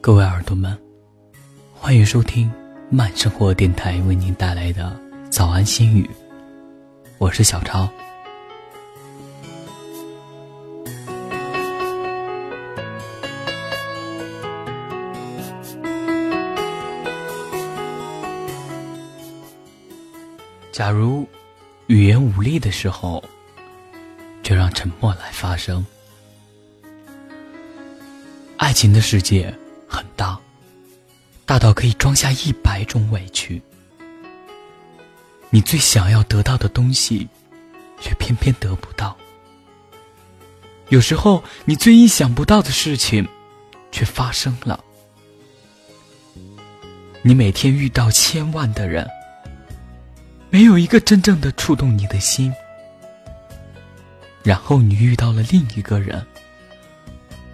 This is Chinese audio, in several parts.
各位耳朵们，欢迎收听慢生活电台为您带来的早安心语。我是小超。假如语言无力的时候，就让沉默来发声。爱情的世界。很大，大到可以装下一百种委屈。你最想要得到的东西，却偏偏得不到。有时候，你最意想不到的事情，却发生了。你每天遇到千万的人，没有一个真正的触动你的心。然后你遇到了另一个人，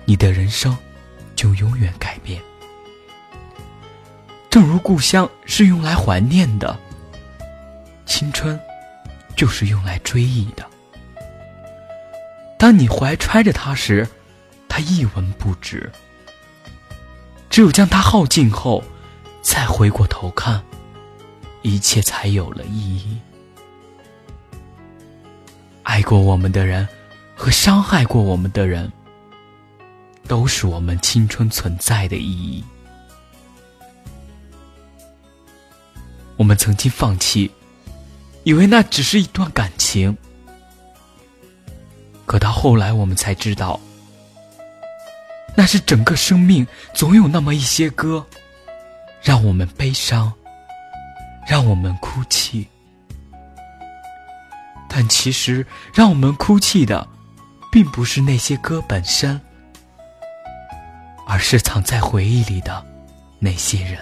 你的人生。就永远改变。正如故乡是用来怀念的，青春就是用来追忆的。当你怀揣着它时，它一文不值；只有将它耗尽后，再回过头看，一切才有了意义。爱过我们的人和伤害过我们的人。都是我们青春存在的意义。我们曾经放弃，以为那只是一段感情，可到后来，我们才知道，那是整个生命。总有那么一些歌，让我们悲伤，让我们哭泣。但其实，让我们哭泣的，并不是那些歌本身。而是藏在回忆里的那些人。